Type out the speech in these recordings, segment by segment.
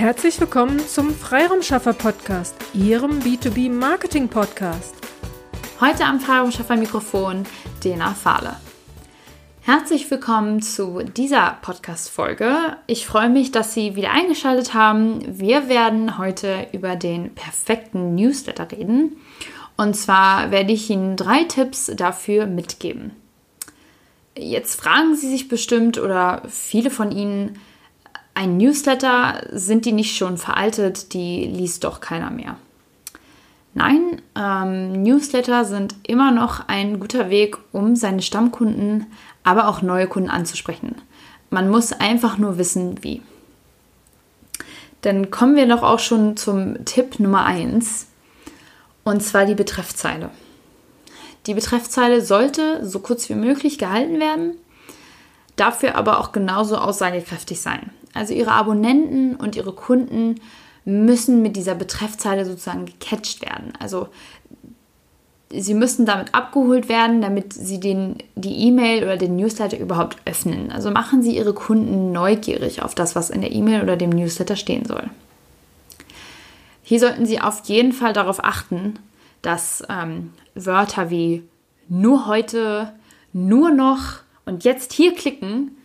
Herzlich willkommen zum Freiraumschaffer Podcast, Ihrem B2B Marketing Podcast. Heute am Freiraumschaffer Mikrofon Dena Fahle. Herzlich willkommen zu dieser Podcast-Folge. Ich freue mich, dass Sie wieder eingeschaltet haben. Wir werden heute über den perfekten Newsletter reden. Und zwar werde ich Ihnen drei Tipps dafür mitgeben. Jetzt fragen Sie sich bestimmt oder viele von Ihnen, ein Newsletter, sind die nicht schon veraltet? Die liest doch keiner mehr. Nein, ähm, Newsletter sind immer noch ein guter Weg, um seine Stammkunden, aber auch neue Kunden anzusprechen. Man muss einfach nur wissen, wie. Dann kommen wir doch auch schon zum Tipp Nummer 1, und zwar die Betreffzeile. Die Betreffzeile sollte so kurz wie möglich gehalten werden, dafür aber auch genauso aussagekräftig sein. Also Ihre Abonnenten und Ihre Kunden müssen mit dieser Betreffzeile sozusagen gecatcht werden. Also sie müssen damit abgeholt werden, damit sie den, die E-Mail oder den Newsletter überhaupt öffnen. Also machen Sie Ihre Kunden neugierig auf das, was in der E-Mail oder dem Newsletter stehen soll. Hier sollten Sie auf jeden Fall darauf achten, dass ähm, Wörter wie nur heute, nur noch und jetzt hier klicken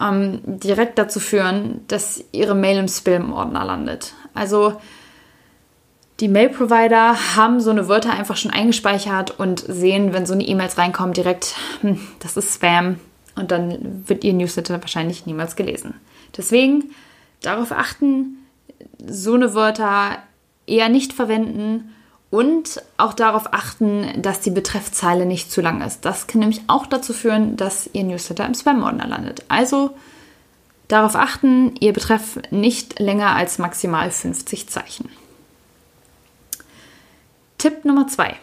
ähm, direkt dazu führen, dass Ihre Mail im Spam-Ordner landet. Also die Mail-Provider haben so eine Wörter einfach schon eingespeichert und sehen, wenn so eine E-Mails reinkommen, direkt, hm, das ist Spam und dann wird Ihr Newsletter wahrscheinlich niemals gelesen. Deswegen darauf achten, so eine Wörter eher nicht verwenden und auch darauf achten, dass die Betreffzeile nicht zu lang ist. Das kann nämlich auch dazu führen, dass Ihr Newsletter im Spam-Ordner landet. Also darauf achten, Ihr Betreff nicht länger als maximal 50 Zeichen. Tipp Nummer 2.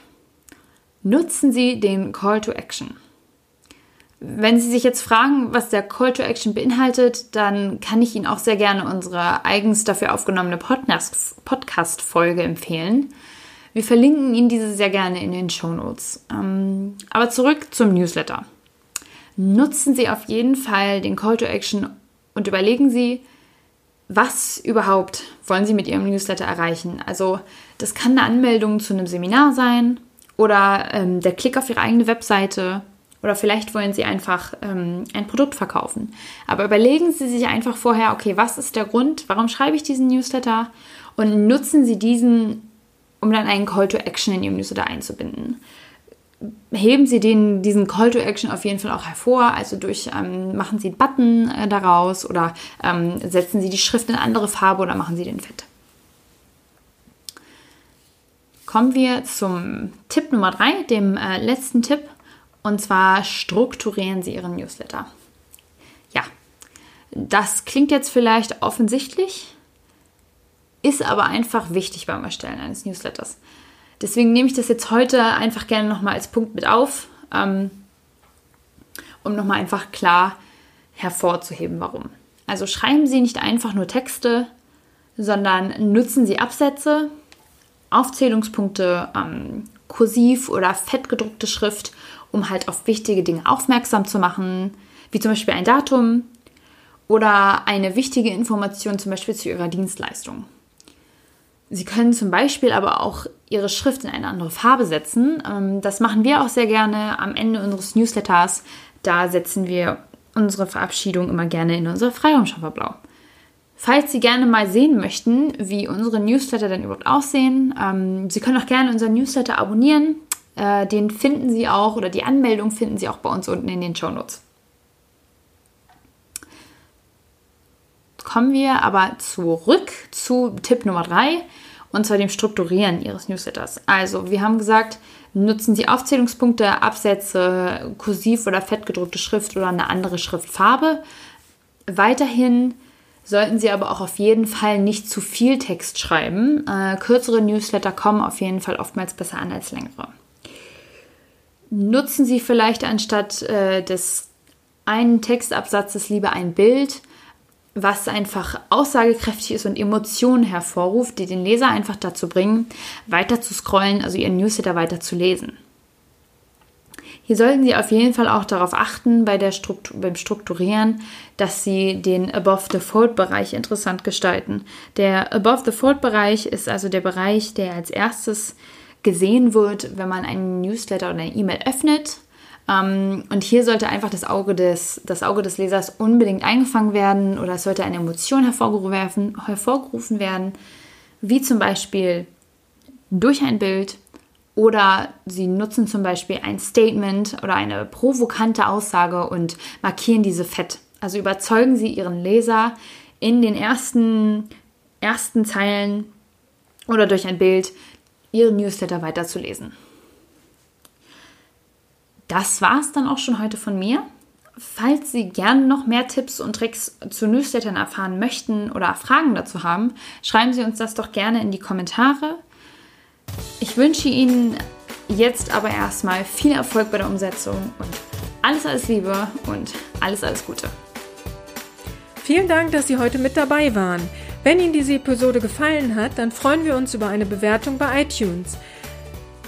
Nutzen Sie den Call to Action. Wenn Sie sich jetzt fragen, was der Call to Action beinhaltet, dann kann ich Ihnen auch sehr gerne unsere eigens dafür aufgenommene Podcast-Folge empfehlen. Wir verlinken Ihnen diese sehr gerne in den Show Notes. Ähm, aber zurück zum Newsletter. Nutzen Sie auf jeden Fall den Call to Action und überlegen Sie, was überhaupt wollen Sie mit Ihrem Newsletter erreichen. Also das kann eine Anmeldung zu einem Seminar sein oder ähm, der Klick auf Ihre eigene Webseite oder vielleicht wollen Sie einfach ähm, ein Produkt verkaufen. Aber überlegen Sie sich einfach vorher, okay, was ist der Grund, warum schreibe ich diesen Newsletter und nutzen Sie diesen um dann einen Call to Action in Ihrem Newsletter einzubinden. Heben Sie den, diesen Call to Action auf jeden Fall auch hervor, also durch ähm, machen Sie einen Button äh, daraus oder ähm, setzen Sie die Schrift in andere Farbe oder machen Sie den fett. Kommen wir zum Tipp Nummer 3, dem äh, letzten Tipp, und zwar strukturieren Sie Ihren Newsletter. Ja, das klingt jetzt vielleicht offensichtlich, ist aber einfach wichtig beim Erstellen eines Newsletters. Deswegen nehme ich das jetzt heute einfach gerne nochmal als Punkt mit auf, ähm, um nochmal einfach klar hervorzuheben, warum. Also schreiben Sie nicht einfach nur Texte, sondern nutzen Sie Absätze, Aufzählungspunkte, ähm, kursiv oder fettgedruckte Schrift, um halt auf wichtige Dinge aufmerksam zu machen, wie zum Beispiel ein Datum oder eine wichtige Information zum Beispiel zu Ihrer Dienstleistung. Sie können zum Beispiel aber auch Ihre Schrift in eine andere Farbe setzen. Ähm, das machen wir auch sehr gerne am Ende unseres Newsletters. Da setzen wir unsere Verabschiedung immer gerne in unser Freiraumschafferblau. Falls Sie gerne mal sehen möchten, wie unsere Newsletter denn überhaupt aussehen, ähm, Sie können auch gerne unseren Newsletter abonnieren. Äh, den finden Sie auch oder die Anmeldung finden Sie auch bei uns unten in den Show Notes. Kommen wir aber zurück zu Tipp Nummer 3 und zwar dem Strukturieren Ihres Newsletters. Also, wir haben gesagt, nutzen Sie Aufzählungspunkte, Absätze, kursiv oder fettgedruckte Schrift oder eine andere Schriftfarbe. Weiterhin sollten Sie aber auch auf jeden Fall nicht zu viel Text schreiben. Äh, kürzere Newsletter kommen auf jeden Fall oftmals besser an als längere. Nutzen Sie vielleicht anstatt äh, des einen Textabsatzes lieber ein Bild was einfach aussagekräftig ist und Emotionen hervorruft, die den Leser einfach dazu bringen, weiter zu scrollen, also ihren Newsletter weiter zu lesen. Hier sollten Sie auf jeden Fall auch darauf achten bei der Struktur, beim Strukturieren, dass Sie den Above the Fold Bereich interessant gestalten. Der Above the Fold Bereich ist also der Bereich, der als erstes gesehen wird, wenn man einen Newsletter oder eine E-Mail öffnet. Ähm, und hier sollte einfach das Auge, des, das Auge des Lesers unbedingt eingefangen werden oder es sollte eine Emotion hervorgerufen, hervorgerufen werden, wie zum Beispiel durch ein Bild, oder sie nutzen zum Beispiel ein Statement oder eine provokante Aussage und markieren diese fett. Also überzeugen sie ihren Leser in den ersten, ersten Zeilen oder durch ein Bild, ihren Newsletter weiterzulesen. Das war es dann auch schon heute von mir. Falls Sie gerne noch mehr Tipps und Tricks zu Newslettern erfahren möchten oder Fragen dazu haben, schreiben Sie uns das doch gerne in die Kommentare. Ich wünsche Ihnen jetzt aber erstmal viel Erfolg bei der Umsetzung und alles, alles Liebe und alles, alles Gute. Vielen Dank, dass Sie heute mit dabei waren. Wenn Ihnen diese Episode gefallen hat, dann freuen wir uns über eine Bewertung bei iTunes.